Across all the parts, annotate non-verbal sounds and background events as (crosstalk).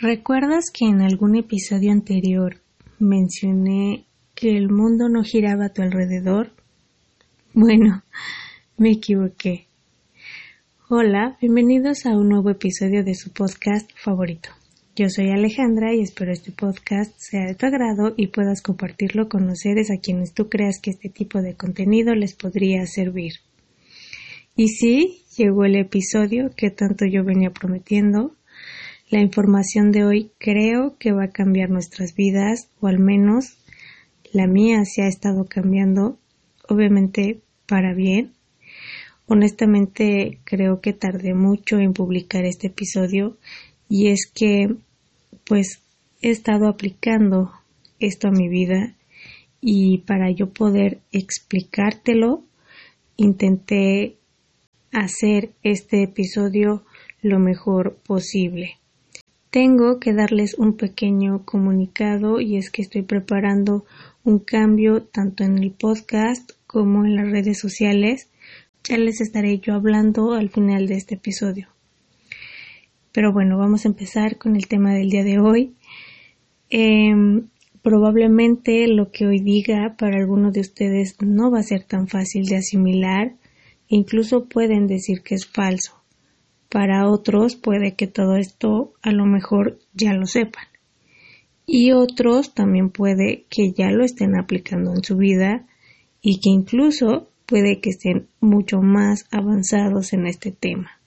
¿Recuerdas que en algún episodio anterior mencioné que el mundo no giraba a tu alrededor? Bueno, (laughs) me equivoqué. Hola, bienvenidos a un nuevo episodio de su podcast favorito. Yo soy Alejandra y espero este podcast sea de tu agrado y puedas compartirlo con los seres a quienes tú creas que este tipo de contenido les podría servir. Y sí, llegó el episodio que tanto yo venía prometiendo. La información de hoy creo que va a cambiar nuestras vidas, o al menos la mía se ha estado cambiando, obviamente para bien. Honestamente creo que tardé mucho en publicar este episodio y es que pues he estado aplicando esto a mi vida y para yo poder explicártelo intenté hacer este episodio lo mejor posible. Tengo que darles un pequeño comunicado y es que estoy preparando un cambio tanto en el podcast como en las redes sociales. Ya les estaré yo hablando al final de este episodio. Pero bueno, vamos a empezar con el tema del día de hoy. Em, probablemente lo que hoy diga para algunos de ustedes no va a ser tan fácil de asimilar Incluso pueden decir que es falso. Para otros puede que todo esto a lo mejor ya lo sepan. Y otros también puede que ya lo estén aplicando en su vida y que incluso puede que estén mucho más avanzados en este tema.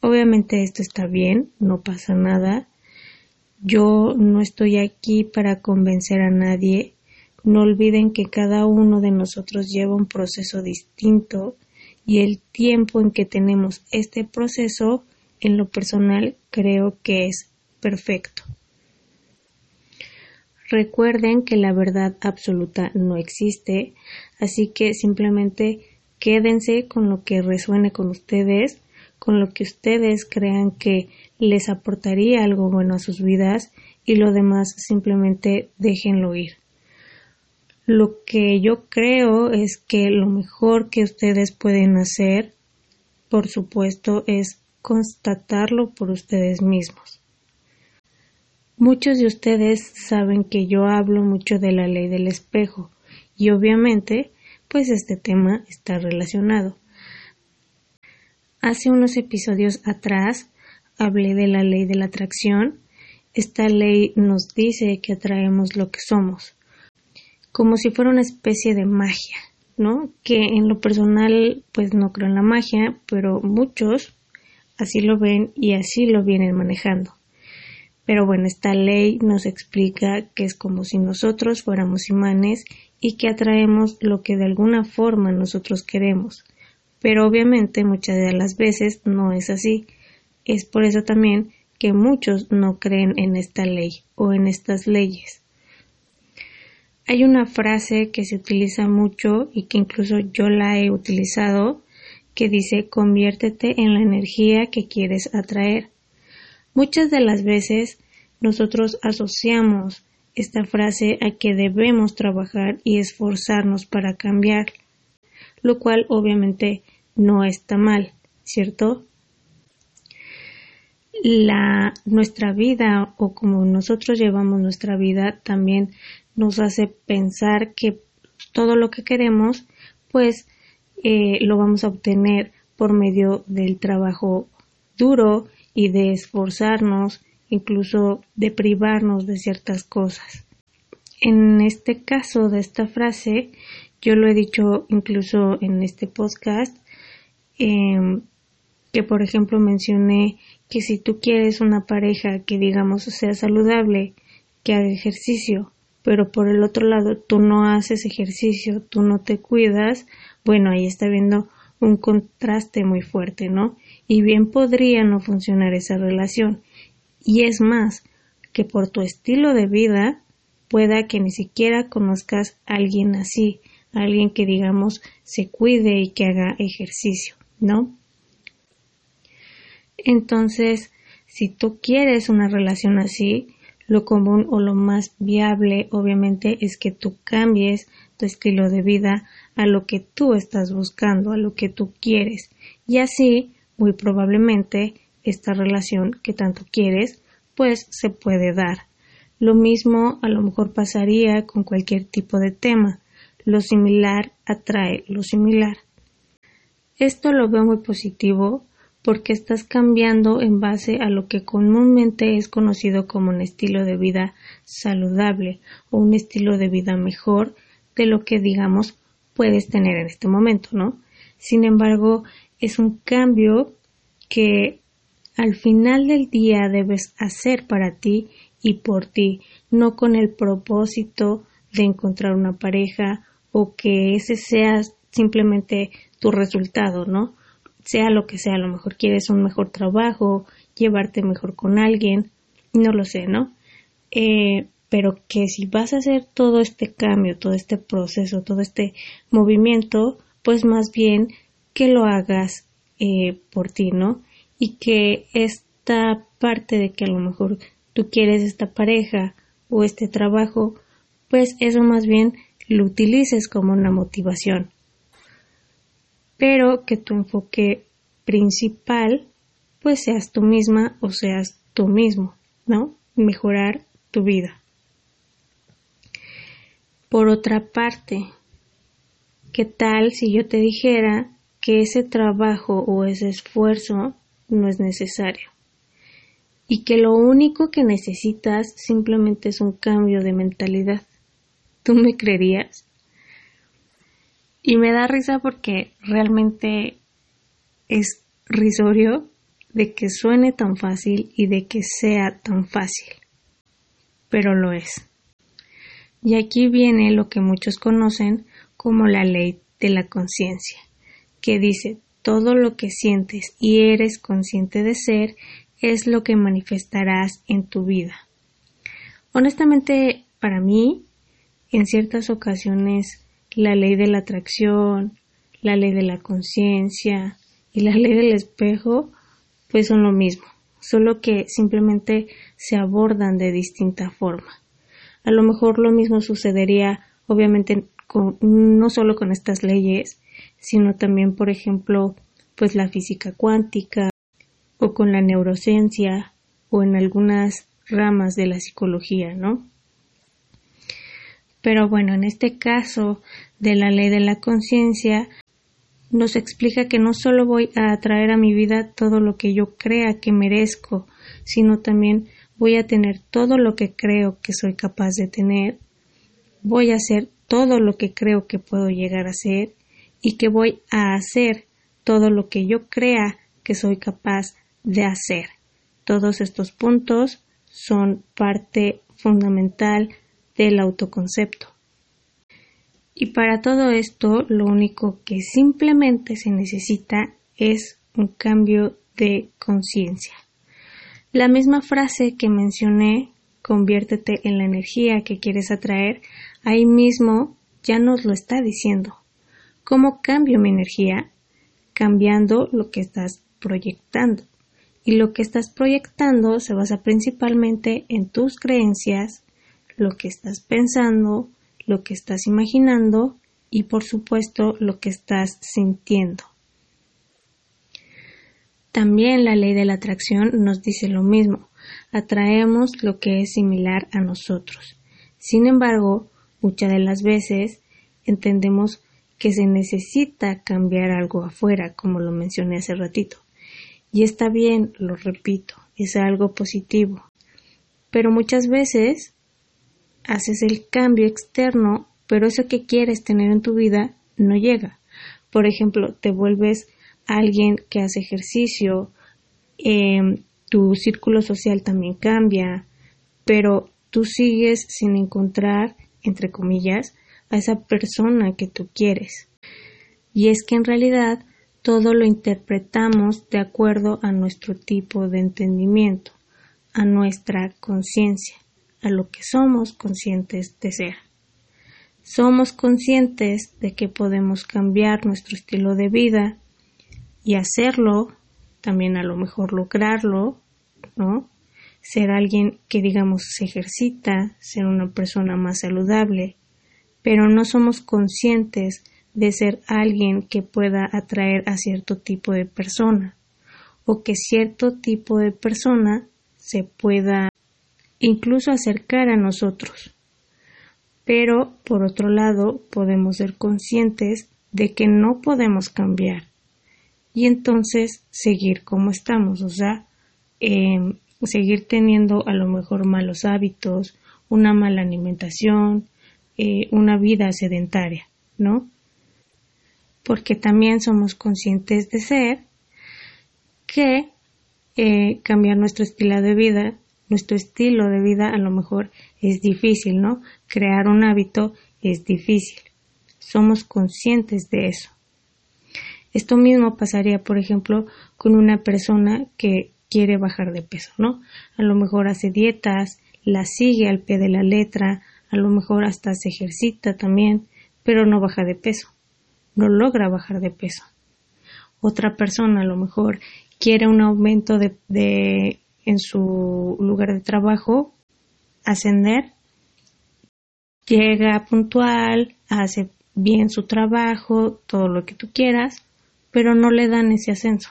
Obviamente esto está bien, no pasa nada. Yo no estoy aquí para convencer a nadie. No olviden que cada uno de nosotros lleva un proceso distinto y el tiempo en que tenemos este proceso en lo personal creo que es perfecto. Recuerden que la verdad absoluta no existe, así que simplemente quédense con lo que resuene con ustedes, con lo que ustedes crean que les aportaría algo bueno a sus vidas y lo demás simplemente déjenlo ir. Lo que yo creo es que lo mejor que ustedes pueden hacer, por supuesto, es constatarlo por ustedes mismos. Muchos de ustedes saben que yo hablo mucho de la ley del espejo y obviamente pues este tema está relacionado. Hace unos episodios atrás hablé de la ley de la atracción. Esta ley nos dice que atraemos lo que somos como si fuera una especie de magia, ¿no? Que en lo personal pues no creo en la magia, pero muchos así lo ven y así lo vienen manejando. Pero bueno, esta ley nos explica que es como si nosotros fuéramos imanes y que atraemos lo que de alguna forma nosotros queremos. Pero obviamente muchas de las veces no es así. Es por eso también que muchos no creen en esta ley o en estas leyes. Hay una frase que se utiliza mucho y que incluso yo la he utilizado que dice conviértete en la energía que quieres atraer. Muchas de las veces nosotros asociamos esta frase a que debemos trabajar y esforzarnos para cambiar, lo cual obviamente no está mal, ¿cierto? La, nuestra vida o como nosotros llevamos nuestra vida también nos hace pensar que todo lo que queremos, pues eh, lo vamos a obtener por medio del trabajo duro y de esforzarnos, incluso de privarnos de ciertas cosas. En este caso de esta frase, yo lo he dicho incluso en este podcast, em, que por ejemplo mencioné que si tú quieres una pareja que digamos sea saludable, que haga ejercicio, pero por el otro lado tú no haces ejercicio, tú no te cuidas, bueno, ahí está viendo un contraste muy fuerte, ¿no? Y bien podría no funcionar esa relación. Y es más, que por tu estilo de vida pueda que ni siquiera conozcas a alguien así, alguien que digamos se cuide y que haga ejercicio, ¿no? Entonces, si tú quieres una relación así, lo común o lo más viable, obviamente, es que tú cambies tu estilo de vida a lo que tú estás buscando, a lo que tú quieres. Y así, muy probablemente, esta relación que tanto quieres pues se puede dar. Lo mismo a lo mejor pasaría con cualquier tipo de tema. Lo similar atrae lo similar. Esto lo veo muy positivo porque estás cambiando en base a lo que comúnmente es conocido como un estilo de vida saludable o un estilo de vida mejor de lo que digamos puedes tener en este momento, ¿no? Sin embargo, es un cambio que al final del día debes hacer para ti y por ti, no con el propósito de encontrar una pareja o que ese sea simplemente tu resultado, ¿no? Sea lo que sea, a lo mejor quieres un mejor trabajo, llevarte mejor con alguien, no lo sé, ¿no? Eh, pero que si vas a hacer todo este cambio, todo este proceso, todo este movimiento, pues más bien que lo hagas eh, por ti, ¿no? Y que esta parte de que a lo mejor tú quieres esta pareja o este trabajo, pues eso más bien lo utilices como una motivación. Pero que tu enfoque principal pues seas tú misma o seas tú mismo, ¿no? Mejorar tu vida. Por otra parte, ¿qué tal si yo te dijera que ese trabajo o ese esfuerzo no es necesario? y que lo único que necesitas simplemente es un cambio de mentalidad. ¿Tú me creerías? Y me da risa porque realmente es risorio de que suene tan fácil y de que sea tan fácil. Pero lo es. Y aquí viene lo que muchos conocen como la ley de la conciencia, que dice todo lo que sientes y eres consciente de ser es lo que manifestarás en tu vida. Honestamente, para mí, en ciertas ocasiones, la ley de la atracción, la ley de la conciencia y la ley del espejo, pues son lo mismo, solo que simplemente se abordan de distinta forma. A lo mejor lo mismo sucedería, obviamente, con, no solo con estas leyes, sino también, por ejemplo, pues la física cuántica, o con la neurociencia o en algunas ramas de la psicología, ¿no? Pero bueno, en este caso de la ley de la conciencia, nos explica que no solo voy a atraer a mi vida todo lo que yo crea que merezco, sino también voy a tener todo lo que creo que soy capaz de tener, voy a hacer todo lo que creo que puedo llegar a ser y que voy a hacer todo lo que yo crea que soy capaz de hacer. Todos estos puntos son parte fundamental del autoconcepto. Y para todo esto, lo único que simplemente se necesita es un cambio de conciencia. La misma frase que mencioné, conviértete en la energía que quieres atraer, ahí mismo ya nos lo está diciendo. ¿Cómo cambio mi energía? Cambiando lo que estás proyectando y lo que estás proyectando se basa principalmente en tus creencias, lo que estás pensando, lo que estás imaginando y por supuesto lo que estás sintiendo. También la ley de la atracción nos dice lo mismo, atraemos lo que es similar a nosotros. Sin embargo, muchas de las veces entendemos que se necesita cambiar algo afuera, como lo mencioné hace ratito. Y está bien, lo repito, es algo positivo. Pero muchas veces haces el cambio externo, pero eso que quieres tener en tu vida no llega. Por ejemplo, te vuelves alguien que hace ejercicio, em, tu círculo social también cambia, pero tú sigues sin encontrar, entre comillas, a esa persona que tú quieres. Y es que en realidad todo lo interpretamos de acuerdo a nuestro tipo de entendimiento, a nuestra conciencia, a lo que somos conscientes de ser. Somos conscientes de que podemos cambiar nuestro estilo de vida y hacerlo, también a lo mejor lograrlo, ¿no? Ser alguien que digamos se ejercita, ser una persona más saludable, pero no somos conscientes de ser alguien que pueda atraer a cierto tipo de persona o que cierto tipo de persona se pueda incluso acercar a nosotros. Pero, por otro lado, podemos ser conscientes de que no podemos cambiar y entonces seguir como estamos, o sea, em, seguir teniendo a lo mejor malos hábitos, una mala alimentación, eh, una vida sedentaria, ¿no? Porque también somos conscientes de ser que eh, cambiar nuestro estilo de vida, nuestro estilo de vida a lo mejor es difícil, ¿no? Crear un hábito es difícil. Somos conscientes de eso. Esto mismo pasaría, por ejemplo, con una persona que quiere bajar de peso, ¿no? A lo mejor hace dietas, la sigue al pie de la letra, a lo mejor hasta se ejercita también, pero no baja de peso, no logra bajar de peso. Otra persona a lo mejor quiere un aumento de, de en su lugar de trabajo, ascender, llega puntual, hace bien su trabajo, todo lo que tú quieras, pero no le dan ese ascenso,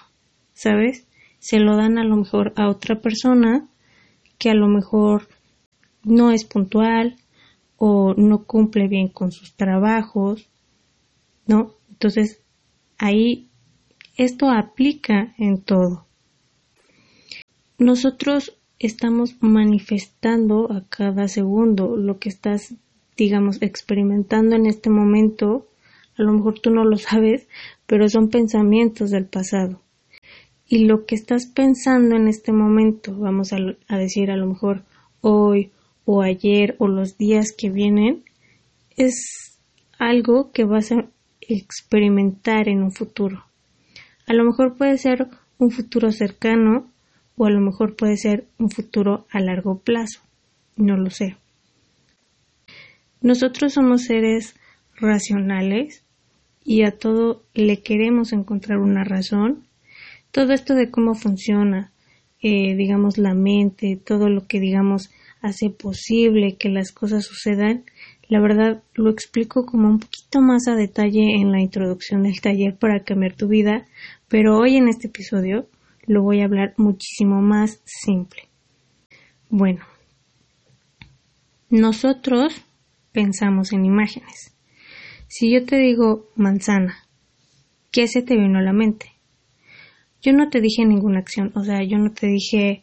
¿sabes? Se lo dan a lo mejor a otra persona que a lo mejor no es puntual o no cumple bien con sus trabajos, ¿no? Entonces, ahí esto aplica en todo. Nosotros estamos manifestando a cada segundo lo que estás, digamos, experimentando en este momento. A lo mejor tú no lo sabes, pero son pensamientos del pasado. Y lo que estás pensando en este momento, vamos a, decir a lo mejor hoy o ayer o los días que vienen, es algo que vas a experimentar en un futuro. A lo mejor puede ser un futuro cercano o a lo mejor puede ser un futuro a largo plazo. No lo sé. Nosotros somos seres racionales y a todo le queremos encontrar una razón. Todo esto de cómo funciona, eh, digamos, la mente, todo lo que, digamos, hace posible que las cosas sucedan, la verdad lo explico como un poquito más a detalle en la introducción del taller para cambiar tu vida, pero hoy en este episodio lo voy a hablar muchísimo más simple. Bueno, nosotros pensamos en imágenes. Si yo te digo manzana, ¿qué se te vino a la mente? Yo no te dije ninguna acción, o sea, yo no te dije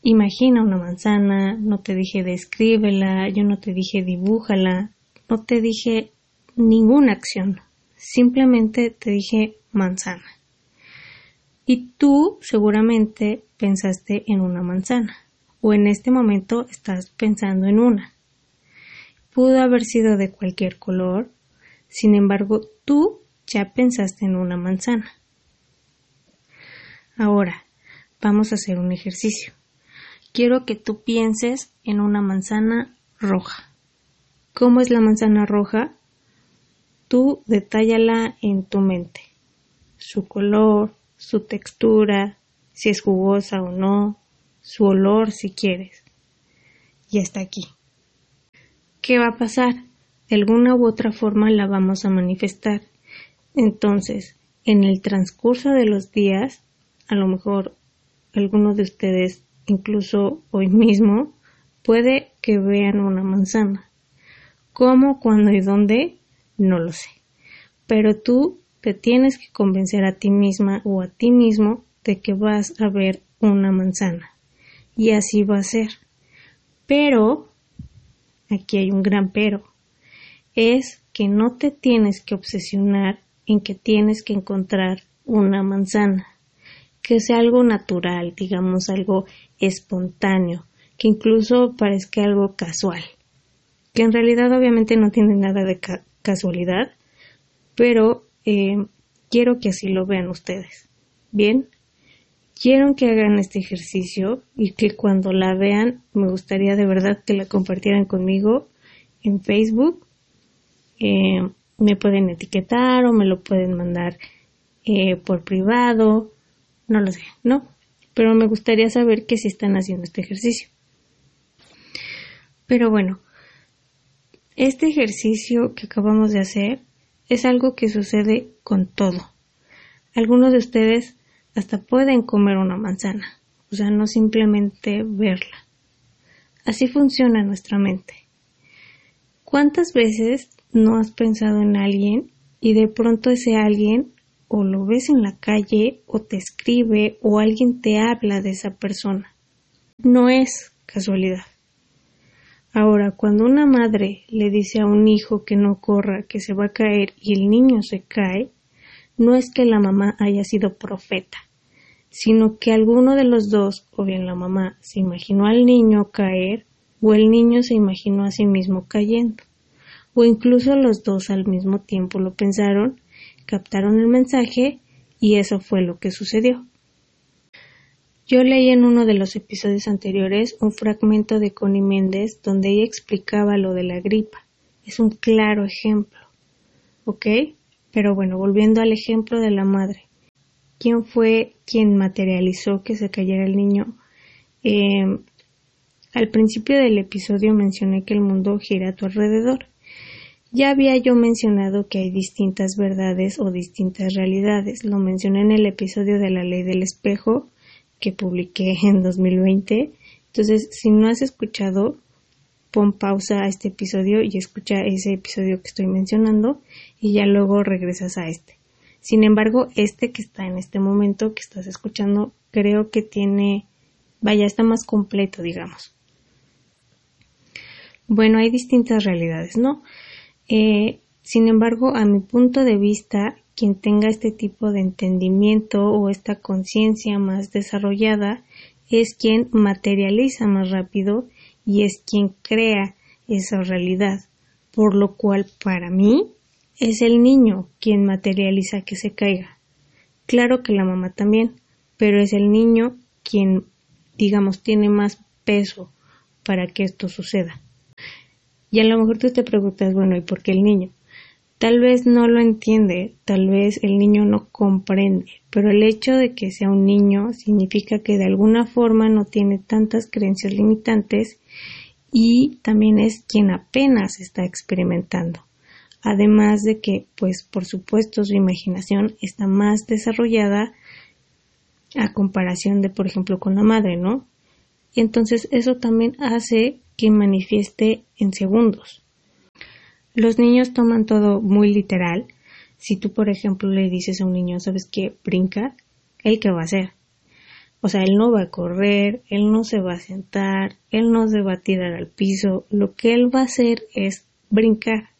imagina una manzana, no te dije descríbela, yo no te dije dibújala, no te dije ninguna acción, simplemente te dije manzana. Y tú seguramente pensaste en una manzana, o en este momento estás pensando en una pudo haber sido de cualquier color, sin embargo tú ya pensaste en una manzana. Ahora, vamos a hacer un ejercicio. Quiero que tú pienses en una manzana roja. ¿Cómo es la manzana roja? Tú detállala en tu mente. Su color, su textura, si es jugosa o no, su olor si quieres. Y hasta aquí. ¿qué va a pasar? De alguna u otra forma la vamos a manifestar. Entonces, en el transcurso de los días, a lo mejor algunos de ustedes, incluso hoy mismo, puede que vean una manzana. ¿Cómo, cuándo y dónde? No lo sé. Pero tú te tienes que convencer a ti misma o a ti mismo de que vas a ver una manzana. Y así va a ser. Pero aquí hay un gran pero, es que no te tienes que obsesionar en que tienes que encontrar una manzana, que sea algo natural, digamos algo espontáneo, que incluso parezca algo casual, que en realidad obviamente no tiene nada de casualidad, pero eh, quiero que así lo vean ustedes. Bien, quiero que hagan este ejercicio y que cuando la vean me gustaría de verdad que la compartieran conmigo en Facebook. Eh, me pueden etiquetar o me lo pueden mandar eh, por privado, no lo sé, ¿no? Pero me gustaría saber que si están haciendo este ejercicio. Pero bueno, este ejercicio que acabamos de hacer es algo que sucede con todo. Algunos de ustedes hasta pueden comer una manzana, o sea, no simplemente verla. Así funciona nuestra mente. ¿Cuántas veces no has pensado en alguien y de pronto ese alguien o lo ves en la calle o te escribe o alguien te habla de esa persona? No es casualidad. Ahora, cuando una madre le dice a un hijo que no corra, que se va a caer y el niño se cae, no es que la mamá haya sido profeta, sino que alguno de los dos, o bien la mamá, se imaginó al niño caer, o el niño se imaginó a sí mismo cayendo, o incluso los dos al mismo tiempo lo pensaron, captaron el mensaje y eso fue lo que sucedió. Yo leí en uno de los episodios anteriores un fragmento de Connie Méndez donde ella explicaba lo de la gripa. Es un claro ejemplo. ¿Ok? Pero bueno, volviendo al ejemplo de la madre. ¿Quién fue quien materializó que se cayera el niño? Em, al principio del episodio mencioné que el mundo gira a tu alrededor. Ya había yo mencionado que hay distintas verdades o distintas realidades. Lo mencioné en el episodio de la ley del espejo que publiqué (laughs) en 2020. Entonces, si no has escuchado, pon pausa a este episodio y escucha ese episodio que estoy mencionando y ya luego regresas a este. Sin embargo, este que está en este momento que estás escuchando, creo que tiene, vaya, está más completo, digamos. Bueno, hay distintas realidades, ¿no? Eh, sin embargo, a mi punto de vista, quien tenga este tipo de entendimiento o esta conciencia más desarrollada es quien materializa más rápido y es quien crea esa realidad, por lo cual para mí es el niño quien materializa que se caiga. Claro que la mamá también, pero es el niño quien, digamos, tiene más peso para que esto suceda. Y a lo mejor tú te preguntas, bueno, ¿y por qué el niño? Tal vez no lo entiende, tal vez el niño no comprende, pero el hecho de que sea un niño significa que de alguna forma no tiene tantas creencias limitantes y también es quien apenas está experimentando. Además de que, pues, por supuesto, su imaginación está más desarrollada a comparación de, por ejemplo, con la madre, ¿no? Y entonces eso también hace que manifieste en segundos. Los niños toman todo muy literal. Si tú, por ejemplo, le dices a un niño, ¿sabes qué? Brinca, ¿él qué va a hacer? O sea, él no va a correr, él no se va a sentar, él no se va a tirar al piso. Lo que él va a hacer es brincar.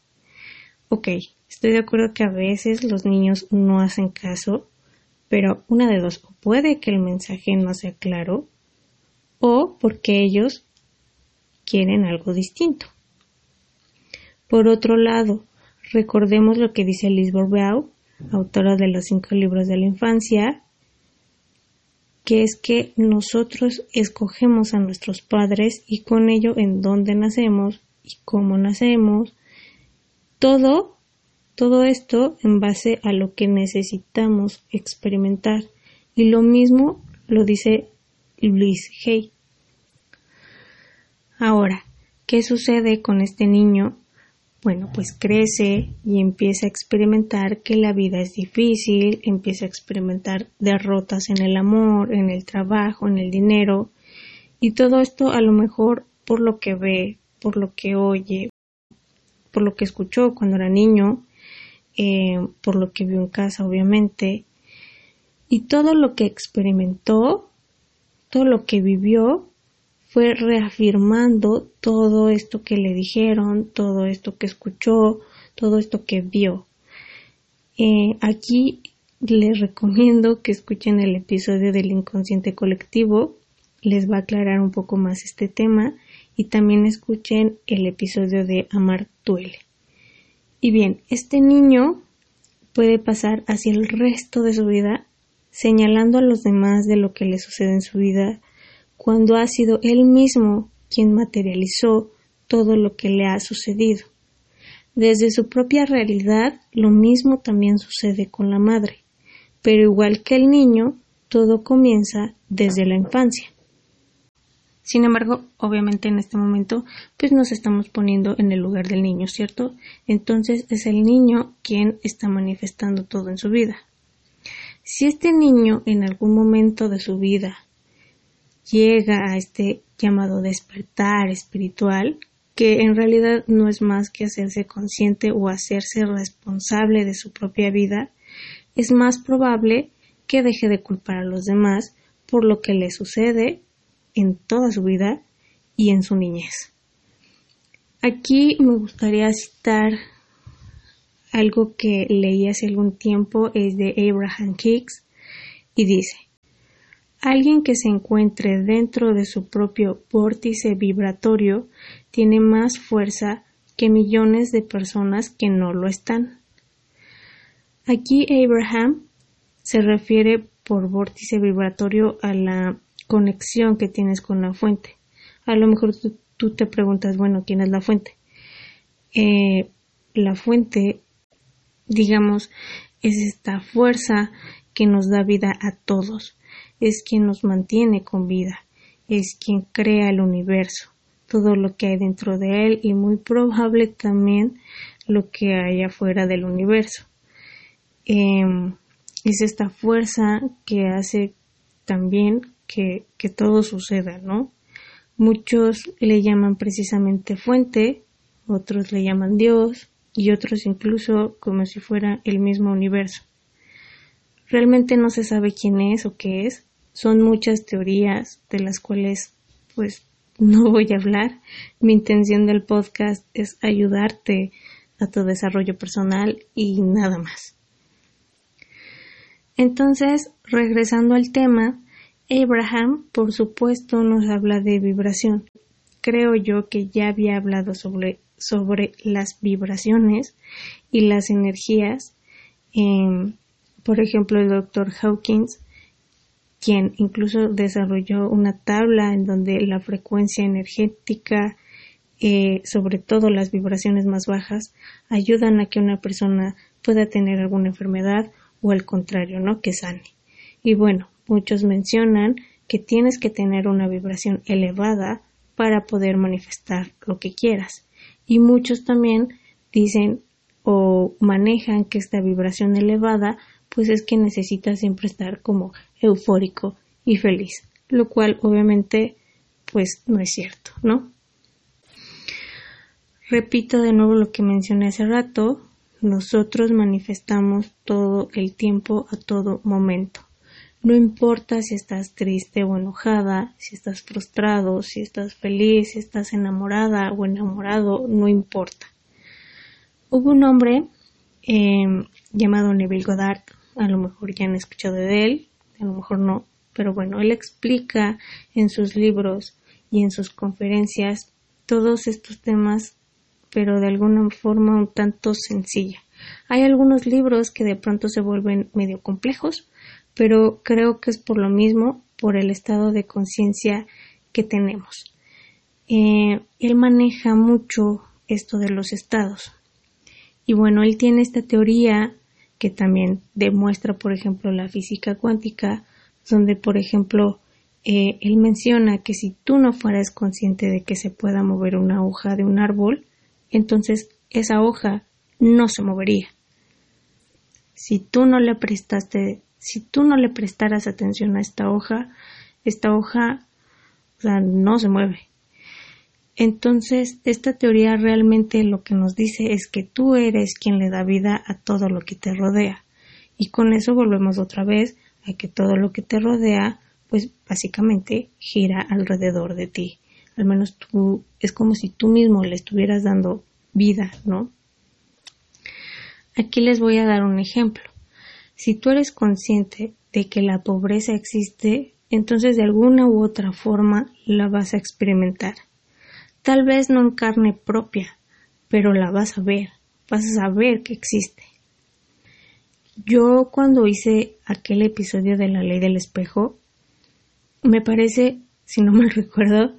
Ok, estoy de acuerdo que a veces los niños no hacen caso, pero una de dos, puede que el mensaje no sea claro, o porque ellos quieren algo distinto. Por otro lado, recordemos lo que dice Liz Bourbeau, autora de los cinco libros de la infancia, que es que nosotros escogemos a nuestros padres y con ello en dónde nacemos y cómo nacemos, todo, todo esto en base a lo que necesitamos experimentar. Y lo mismo lo dice Luis Hay. Ahora, ¿qué sucede con este niño bueno, pues crece y empieza a experimentar que la vida es difícil, empieza a experimentar derrotas en el amor, en el trabajo, en el dinero, y todo esto a lo mejor por lo que ve, por lo que oye, por lo que escuchó cuando era niño, eh, por lo que vio en casa, obviamente, y todo lo que experimentó, todo lo que vivió, fue reafirmando todo esto que le dijeron, todo esto que escuchó, todo esto que vio. Eh, aquí les recomiendo que escuchen el episodio del inconsciente colectivo, les va a aclarar un poco más este tema y también escuchen el episodio de Amar duele. Y bien, este niño puede pasar hacia el resto de su vida señalando a los demás de lo que le sucede en su vida, cuando ha sido él mismo quien materializó todo lo que le ha sucedido. Desde su propia realidad, lo mismo también sucede con la madre, pero igual que el niño, todo comienza desde la infancia. Sin embargo, obviamente en este momento, pues nos estamos poniendo en el lugar del niño, ¿cierto? Entonces es el niño quien está manifestando todo en su vida. Si este niño en algún momento de su vida llega a este llamado despertar espiritual, que en realidad no es más que hacerse consciente o hacerse responsable de su propia vida, es más probable que deje de culpar a los demás por lo que le sucede en toda su vida y en su niñez. Aquí me gustaría citar algo que leí hace algún tiempo, es de Abraham Hicks, y dice, Alguien que se encuentre dentro de su propio vórtice vibratorio tiene más fuerza que millones de personas que no lo están. Aquí Abraham se refiere por vórtice vibratorio a la conexión que tienes con la fuente. A lo mejor tú, te preguntas, bueno, ¿quién es la fuente? Eh, la fuente, digamos, es esta fuerza que nos da vida a todos, es quien nos mantiene con vida, es quien crea el universo, todo lo que hay dentro de él y muy probable también lo que hay afuera del universo. Em, es esta fuerza que hace también que, que todo suceda, ¿no? Muchos le llaman precisamente fuente, otros le llaman Dios y otros incluso como si fuera el mismo universo. Realmente no se sabe quién es o qué es. Son muchas teorías de las cuales pues (laughs) no voy a hablar. Mi intención del podcast es ayudarte a tu desarrollo personal y nada más. Entonces, regresando al tema, Abraham, por supuesto, nos habla de vibración. Creo yo que ya había hablado sobre, sobre las vibraciones y las energías. Por ejemplo, el doctor Hawkins, quien incluso desarrolló una tabla en donde la frecuencia energética, eh, sobre todo las vibraciones más bajas, ayudan a que una persona pueda tener alguna enfermedad o al contrario, ¿no? Que sane. Y bueno, Muchos mencionan que tienes que tener una vibración elevada para poder manifestar lo que quieras. Y muchos también dicen o manejan que esta vibración elevada pues es que necesitas siempre estar como eufórico y feliz, lo cual obviamente pues no es cierto, ¿no? Repito de nuevo lo que mencioné hace rato, nosotros manifestamos todo el tiempo a todo momento. No importa si estás triste o enojada, si estás frustrado, si estás feliz, si estás enamorada o enamorado, no importa. Hubo un hombre em, llamado Neville Goddard, a lo mejor ya han escuchado de él, a lo mejor no, pero bueno, él explica en sus libros y en sus conferencias todos estos temas, pero de alguna forma un tanto sencilla. Hay algunos libros que de pronto se vuelven medio complejos, pero creo que es por lo mismo, por el estado de conciencia que tenemos. Eh, él maneja mucho esto de los estados. Y bueno, él tiene esta teoría que también demuestra, por ejemplo, la física cuántica, donde, por ejemplo, eh, él menciona que si tú no fueras consciente de que se pueda mover una hoja de un árbol, entonces esa hoja no se movería. Si tú no le prestaste si tú no le prestaras atención a esta hoja, esta hoja no se mueve. Entonces, esta teoría realmente lo que nos dice es que tú eres quien le da vida a todo lo que te rodea. Y con eso volvemos otra vez a que todo lo que te rodea, pues básicamente gira alrededor de ti. Al menos tú, es como si tú mismo le estuvieras dando vida, ¿no? Aquí les voy a dar un ejemplo. Si tú eres consciente de que la pobreza existe, entonces de alguna u otra forma la vas a experimentar. Tal vez no en carne propia, pero la vas a ver, vas a saber que existe. Yo cuando hice aquel episodio de la ley del espejo, me parece, si no me (laughs) recuerdo,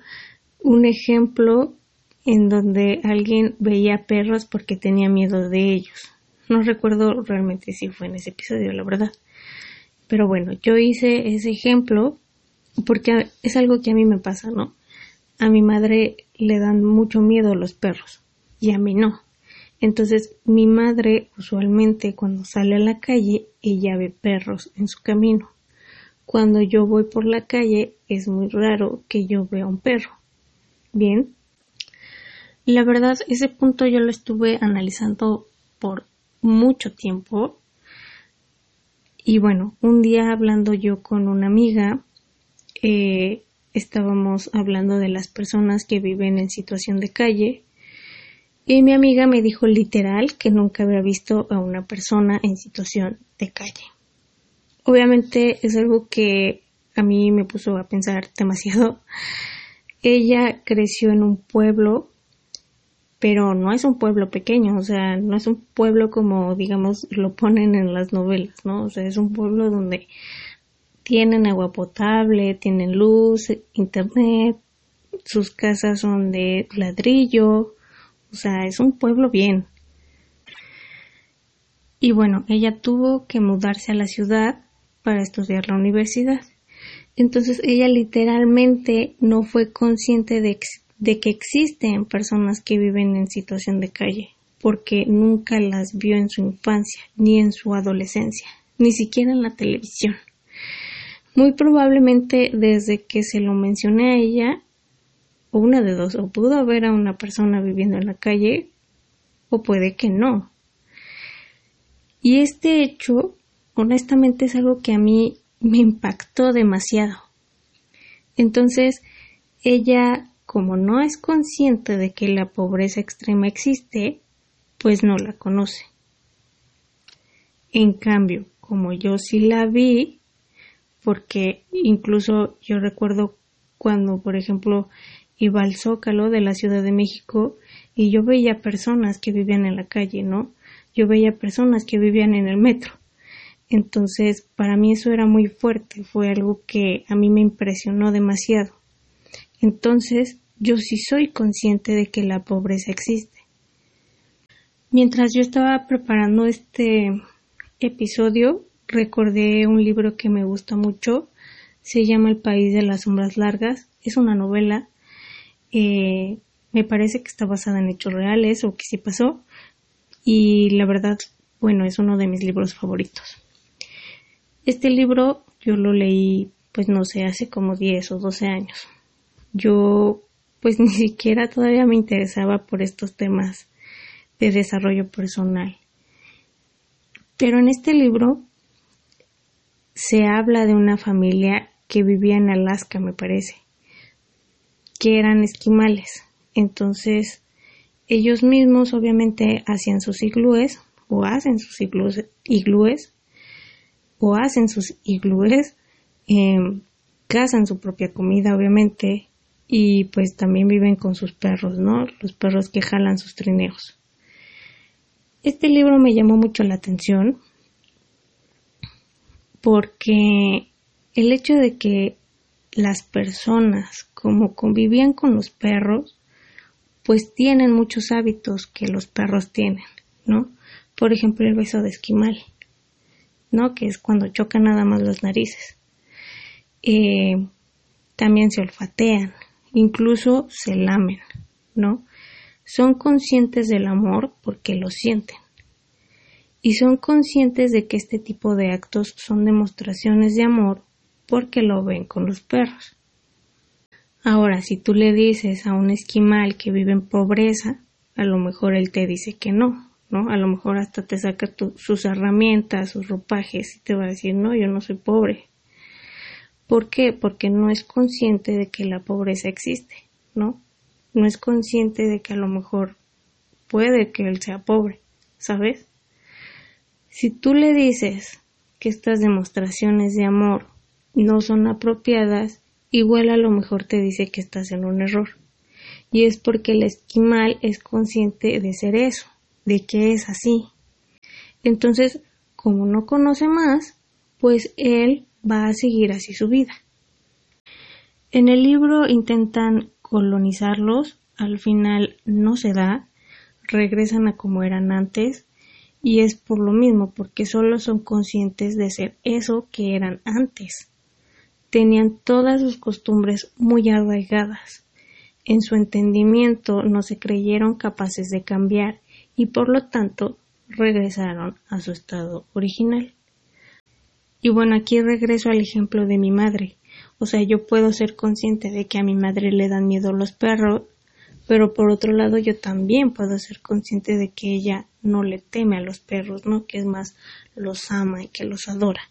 un ejemplo en donde alguien veía perros porque tenía miedo de ellos. No recuerdo realmente si fue en ese episodio, la verdad. Pero bueno, yo hice ese ejemplo porque es algo que a mí me pasa, ¿no? A mi madre le dan mucho miedo los perros y a mí no. Entonces, mi madre usualmente cuando sale a la calle, ella ve perros en su camino. cuando yo voy por la calle es muy raro que yo vea un perro. Bien. La verdad, ese punto yo lo estuve analizando por mucho tiempo. Y bueno, un día hablando yo con una amiga, eh, estábamos hablando de las personas que viven en situación de calle y mi amiga me dijo literal que nunca había visto a una persona en situación de calle. Obviamente es algo que a mí me puso a pensar demasiado. Ella creció en un pueblo, pero no es un pueblo pequeño, o sea, no es un pueblo como, digamos, lo ponen en las novelas, ¿no? O sea, es un pueblo donde tienen agua potable, tienen luz, internet, sus casas son de ladrillo, o sea, es un pueblo bien. Y bueno, ella tuvo que mudarse a la ciudad para estudiar la universidad. Entonces ella literalmente no fue consciente de, de, que existen personas que viven en situación de calle, porque nunca las vio en su infancia, ni en su adolescencia, ni siquiera en la televisión. Muy probablemente desde que se lo mencioné a ella, o una de dos, o pudo haber a una persona viviendo en la calle, o puede que no. Y este hecho, honestamente, es algo que a mí me impactó demasiado. Entonces, ella, como no es consciente de que la pobreza extrema existe, pues no la conoce. En cambio, como yo sí la vi, porque incluso yo recuerdo cuando, por ejemplo, iba al Zócalo de la Ciudad de México y yo veía personas que vivían en la calle, ¿no? Yo veía personas que vivían en el metro. Entonces, para mí eso era muy fuerte, fue algo que a mí me impresionó demasiado. Entonces, yo sí soy consciente de que la pobreza existe. Mientras yo estaba preparando este episodio, recordé un libro que me gusta mucho, se llama El País de las Sombras Largas, es una novela eh, me parece que está basada en hechos reales o que sí pasó. Y la verdad, bueno, es uno de mis libros favoritos. Este libro yo lo leí, pues no sé, hace como 10 o 12 años. Yo, pues (laughs) ni siquiera todavía me interesaba por estos temas de desarrollo personal. Pero en este libro se habla de una familia que vivía en Alaska, me parece que eran esquimales. Entonces, ellos mismos obviamente hacían sus iglúes o hacen sus iglúes, o hacen sus iglúes, em, cazan su propia comida obviamente y pues también viven con sus perros, ¿no? Los perros que jalan sus trineos. Este libro me llamó mucho la atención porque el hecho de que las personas, como convivían con los perros, pues tienen muchos hábitos que los perros tienen, ¿no? Por ejemplo, el beso de esquimal, ¿no? Que es cuando chocan nada más las narices. Eh, también se olfatean, incluso se lamen, ¿no? Son conscientes del amor porque lo sienten. Y son conscientes de que este tipo de actos son demostraciones de amor porque lo ven con los perros. Ahora, si tú le dices a un esquimal que vive en pobreza, a lo mejor él te dice que no, ¿no? A lo mejor hasta te saca sus herramientas, sus ropajes y te va a decir, no, yo no soy pobre. ¿Por qué? Porque no es consciente de que la pobreza existe, ¿no? No es consciente de que a lo mejor puede que él sea pobre, ¿sabes? Si tú le dices que estas demostraciones de amor no son apropiadas, igual a lo mejor te dice que estás en un error. Y es porque el esquimal es consciente de ser eso, de que es así. Entonces, como no conoce más, pues él va a seguir así su vida. En el libro intentan colonizarlos, al final no se da, regresan a como eran antes, y es por lo mismo, porque solo son conscientes de ser eso que eran antes tenían todas sus costumbres muy arraigadas. En su entendimiento no se creyeron capaces de cambiar y por lo tanto regresaron a su estado original. Y bueno, aquí regreso al ejemplo de mi madre. O sea, yo puedo ser consciente de que a mi madre le dan miedo los perros, pero por otro lado yo también puedo ser consciente de que ella no le teme a los perros, ¿no? Que es más, los ama y que los adora.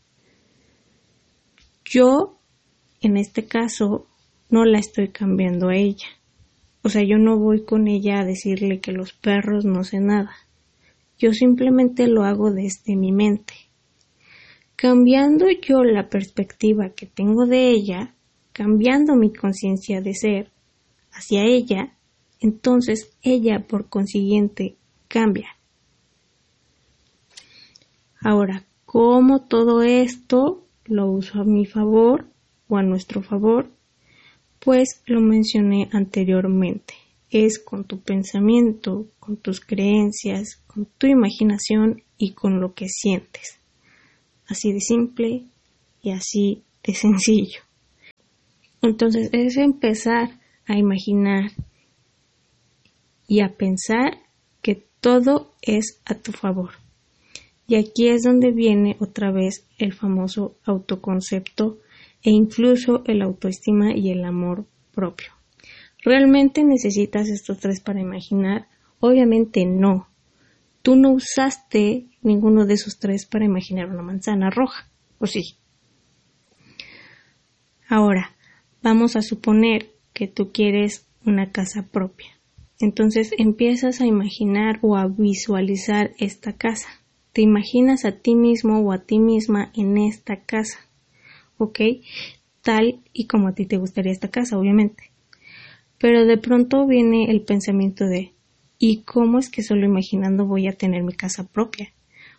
Yo, en este caso, no la estoy cambiando a ella. O sea, yo no voy con ella a decirle que los perros no sé nada. Yo simplemente lo hago desde mi mente. Cambiando yo la perspectiva que tengo de ella, cambiando mi conciencia de ser hacia ella, entonces ella por consiguiente cambia. Ahora, ¿cómo todo esto lo uso a mi favor o a nuestro favor? Pues lo mencioné anteriormente. Es con tu pensamiento, con tus creencias, con tu imaginación y con lo que sientes. Así de simple y así de sencillo. Entonces es empezar a imaginar y a pensar que todo es a tu favor. Y aquí es donde viene otra vez el famoso autoconcepto e incluso el autoestima y el amor propio. ¿Realmente necesitas estos tres para imaginar? Obviamente no. Tú no usaste ninguno de esos tres para imaginar una manzana roja, ¿o sí? Ahora, vamos a suponer que tú quieres una casa propia. Entonces empiezas a imaginar o a visualizar esta casa te imaginas a ti mismo o a ti misma en esta casa, ¿ok? Tal y como a ti te gustaría esta casa, obviamente. Pero de pronto viene el pensamiento de, ¿y cómo es que solo imaginando voy a tener mi casa propia?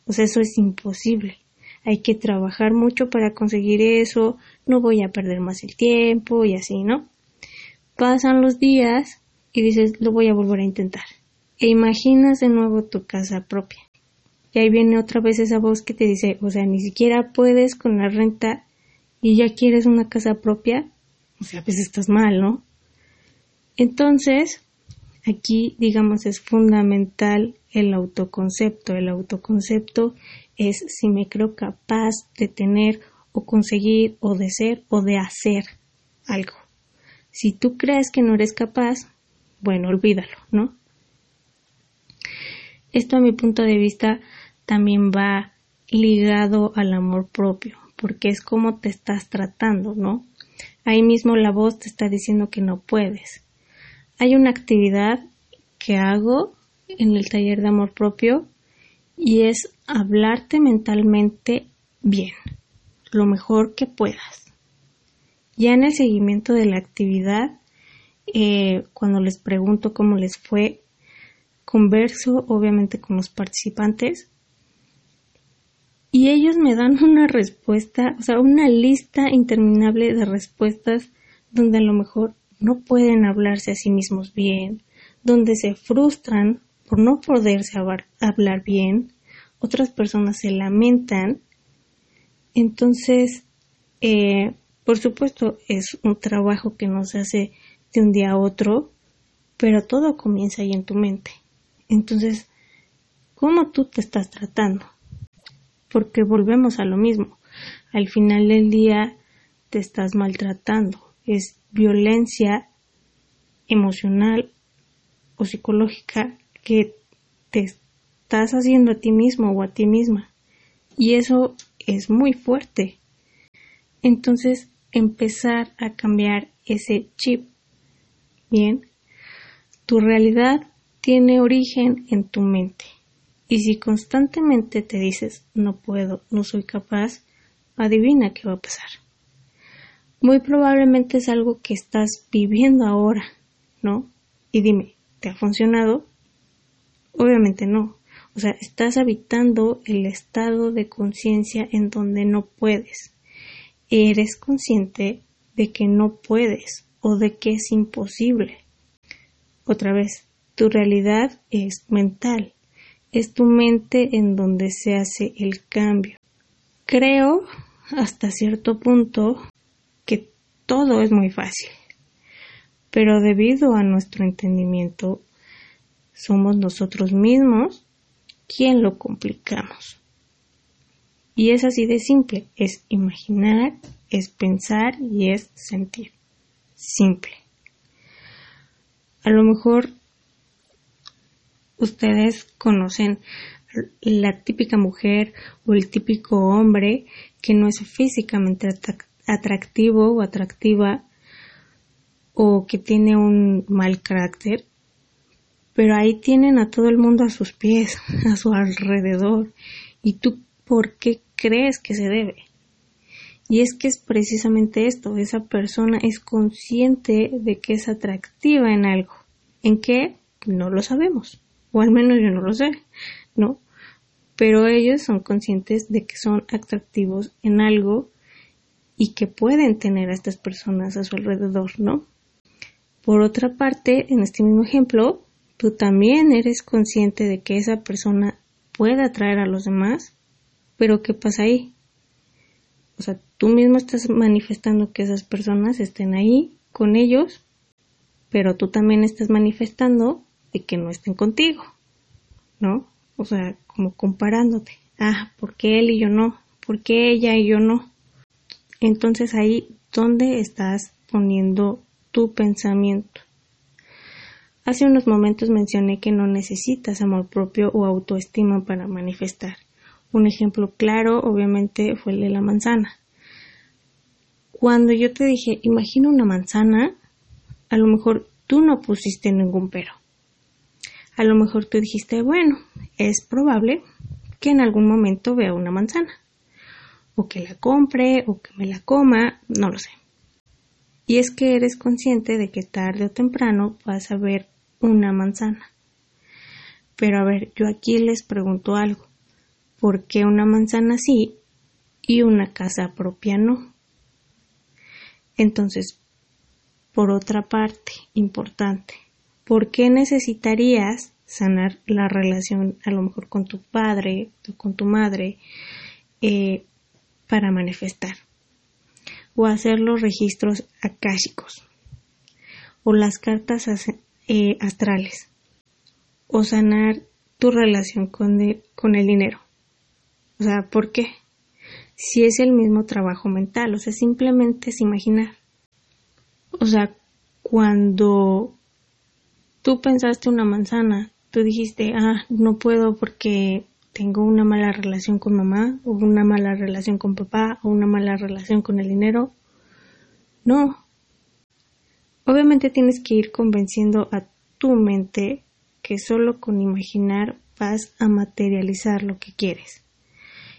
O sea, eso es imposible. Hay que trabajar mucho para conseguir eso, no voy a perder más el tiempo y así, ¿no? Pasan los días y dices, lo voy a volver a intentar. E imaginas de nuevo tu casa propia. Y ahí viene otra vez esa voz que te dice, o sea, ni siquiera puedes con la renta y ya quieres una casa propia. O sea, pues estás mal, ¿no? Entonces, aquí, digamos, es fundamental el autoconcepto. El autoconcepto es si me creo capaz de tener o conseguir o de ser o de hacer algo. Si tú crees que no eres capaz, bueno, olvídalo, ¿no? Esto a mi punto de vista también va ligado al amor propio, porque es como te estás tratando, ¿no? Ahí mismo la voz te está diciendo que no puedes. Hay una actividad que hago en el taller de amor propio y es hablarte mentalmente bien, lo mejor que puedas. Ya en el seguimiento de la actividad, eh, cuando les pregunto cómo les fue, converso obviamente con los participantes y ellos me dan (laughs) una respuesta, o sea, una lista interminable de respuestas donde a lo mejor no pueden hablarse a sí mismos bien, donde se frustran por no poderse hablar bien, otras personas se lamentan. Entonces, eh, por supuesto, es un trabajo que no se hace un día a otro, pero todo comienza ahí en tu mente. Entonces, ¿cómo tú te estás tratando? porque volvemos a lo mismo. Al final del día te estás maltratando. Es violencia emocional o psicológica que te estás haciendo a ti mismo o a ti misma. Y eso es muy fuerte. Entonces, empezar a cambiar ese chip. Bien, tu realidad tiene origen en tu mente. Y si constantemente te dices no puedo, no soy capaz, adivina qué va a pasar. Muy probablemente es algo que estás viviendo ahora, ¿no? Y dime, ¿te ha funcionado? Obviamente no. O sea, estás habitando el estado de conciencia en donde no puedes. Eres consciente de que no puedes o de que es imposible. Otra vez, tu realidad es mental es tu mente en donde se hace el cambio. Creo hasta cierto punto que todo es muy fácil, pero debido a nuestro entendimiento somos nosotros mismos quien lo complicamos. Y es así de simple, es imaginar, es pensar y es sentir. Simple. A lo mejor ustedes conocen la típica mujer o el típico hombre que no es físicamente atractivo o atractiva o que tiene un mal carácter, pero ahí tienen a todo el mundo a sus pies, (laughs) a su alrededor. ¿Y tú por qué crees que se debe? Y es que es precisamente esto, esa persona es consciente de que es atractiva en algo. ¿En qué? No lo sabemos, o al menos yo no lo sé, ¿no? Pero ellos son conscientes de que son atractivos en algo y que pueden tener a estas personas a su alrededor, ¿no? Por otra parte, en este mismo ejemplo, tú también eres consciente de que esa persona puede atraer a los demás, pero ¿qué pasa ahí? O sea, tú mismo estás manifestando que esas personas estén ahí con ellos, pero tú también estás manifestando de que no estén contigo, ¿no? O sea, como comparándote. Ah, ¿por qué él y yo no? ¿Por qué ella y yo no? Entonces ahí, ¿dónde estás poniendo tu pensamiento? Hace unos momentos mencioné que no necesitas amor propio o autoestima para manifestar. Un ejemplo claro, obviamente, fue el de la manzana. Cuando yo te dije, imagina una manzana, a lo mejor tú no pusiste ningún pero. A lo mejor tú dijiste, bueno, es probable que en algún momento vea una manzana o que la compre o que me la coma, no lo sé. Y es que eres consciente de que tarde o temprano vas a ver una manzana. Pero a ver, yo aquí les pregunto algo. ¿Por qué una manzana sí y una casa propia no? Entonces, por otra parte, importante, ¿por qué necesitarías sanar la relación a lo mejor con tu padre o con tu madre eh, para manifestar o hacer los registros akáshicos o las cartas eh, astrales o sanar tu relación con, con el dinero. O sea, ¿por qué? Si es el mismo trabajo mental, o sea, simplemente es imaginar. O sea, cuando tú pensaste una manzana, tú dijiste, ah, no puedo porque tengo una mala relación con mamá, o una mala relación con papá, o una mala relación con el dinero. No. Obviamente tienes que ir convenciendo a tu mente que solo con imaginar vas a materializar lo que quieres.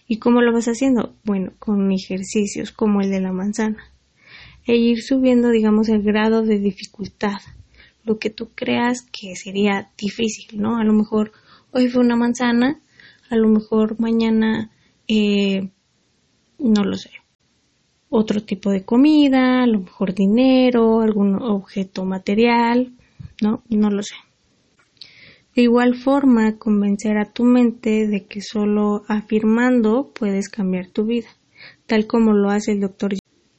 ¿Y cómo lo vas haciendo? Bueno, con ejercicios como el de la manzana. E ir subiendo, digamos, el grado de dificultad. Lo que tú creas que sería difícil, ¿no? A lo mejor hoy fue una manzana, a lo mejor mañana, eh, no lo sé, otro tipo de comida, a lo mejor dinero, algún objeto material, ¿no? No lo sé. De igual forma, convencer a tu mente de que solo afirmando puedes cambiar tu vida, tal como lo hace el doctor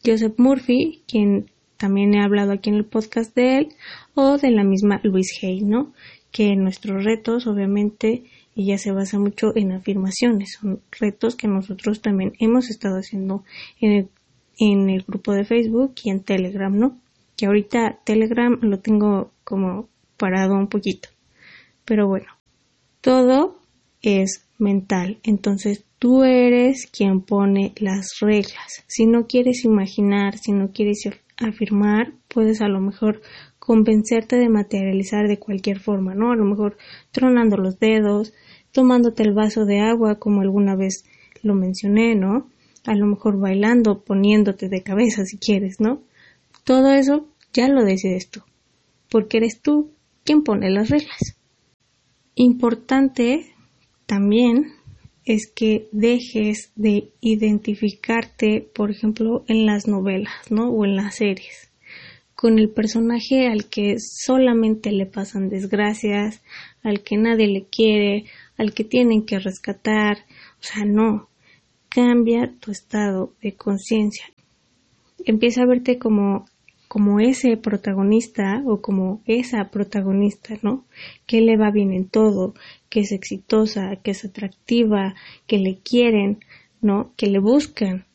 Joseph Murphy, quien también he hablado aquí en el podcast de él, o de la misma Louise Hay, ¿no? Que nuestros retos, obviamente, ella se basa mucho en afirmaciones, son retos que nosotros también hemos estado haciendo en el, en el grupo de Facebook y en Telegram, ¿no? Que ahorita Telegram lo tengo como parado un poquito. Pero bueno, todo es mental, entonces tú eres quien pone las reglas. Si no quieres imaginar, si no quieres afirmar, puedes a lo mejor convencerte de materializar de cualquier forma, ¿no? A lo mejor tronando los dedos, tomándote el vaso de agua como alguna vez lo mencioné, ¿no? A lo mejor bailando, poniéndote de cabeza si quieres, ¿no? Todo eso ya lo decides tú, porque eres tú quien pone las reglas. Importante también es que dejes de identificarte, por ejemplo, en las novelas, ¿no? O en las series, con el personaje al que solamente le pasan desgracias, al que nadie le quiere, al que tienen que rescatar. O sea, no. Cambia tu estado de conciencia. Empieza a verte como como ese protagonista o como esa protagonista, ¿no? Que le va bien en todo, que es exitosa, que es atractiva, que le quieren, ¿no? Que le buscan.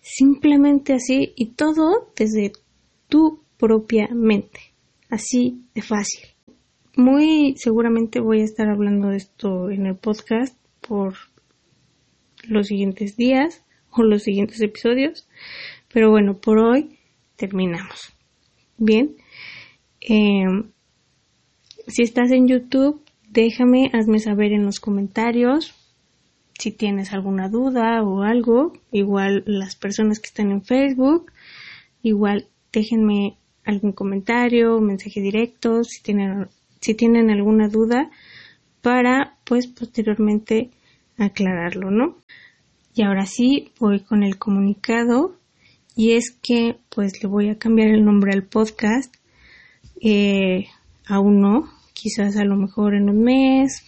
Simplemente así y todo desde tu propia mente. Así de fácil. Muy seguramente voy a estar hablando de esto en el podcast por los siguientes días o los siguientes episodios. Pero bueno, por hoy terminamos. Bien. Em, si estás en YouTube, déjame, hazme saber en los comentarios si tienes alguna duda o algo. Igual las personas que están en Facebook, igual déjenme algún comentario, mensaje directo, si tienen, si tienen alguna duda, para pues posteriormente aclararlo, ¿no? Y ahora sí voy con el comunicado y es que pues le voy a cambiar el nombre al podcast. Eh, aún no, quizás a lo mejor en un mes,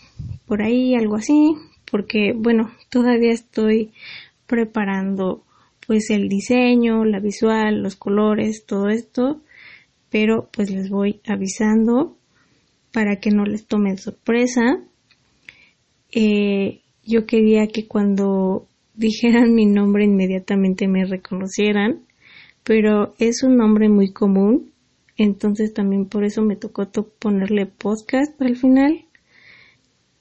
por ahí, algo así, porque bueno, todavía estoy preparando pues el diseño, la visual, los colores, todo esto, pero pues les voy avisando para que no les tomen sorpresa. Eh, yo quería que cuando dijeran mi nombre inmediatamente me reconocieran, pero es un nombre muy común, entonces también por eso me tocó ponerle podcast al final.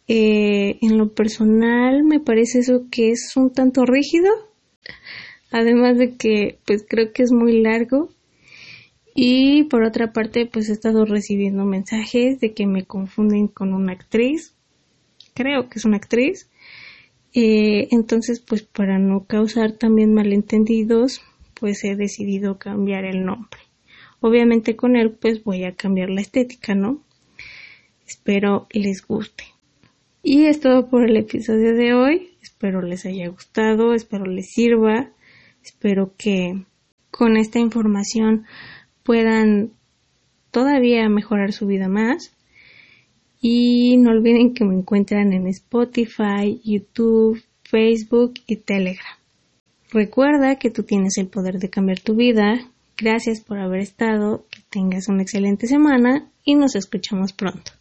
Eh, en lo personal me parece eso que es un tanto rígido, además de que pues creo que es muy largo. Y por otra parte pues he estado recibiendo mensajes de que me confunden con una actriz, creo que es una actriz, eh, entonces pues para no causar también malentendidos pues he decidido cambiar el nombre. Obviamente con él pues voy a cambiar la estética, ¿no? Espero les guste. Y es todo por el episodio de hoy. Espero les haya gustado, espero les sirva, espero que con esta información puedan todavía mejorar su vida más. Y no olviden que me encuentran en Spotify, YouTube, Facebook y Telegram. Recuerda que tú tienes el poder de cambiar tu vida. Gracias por haber estado, que tengas una excelente semana y nos escuchamos pronto.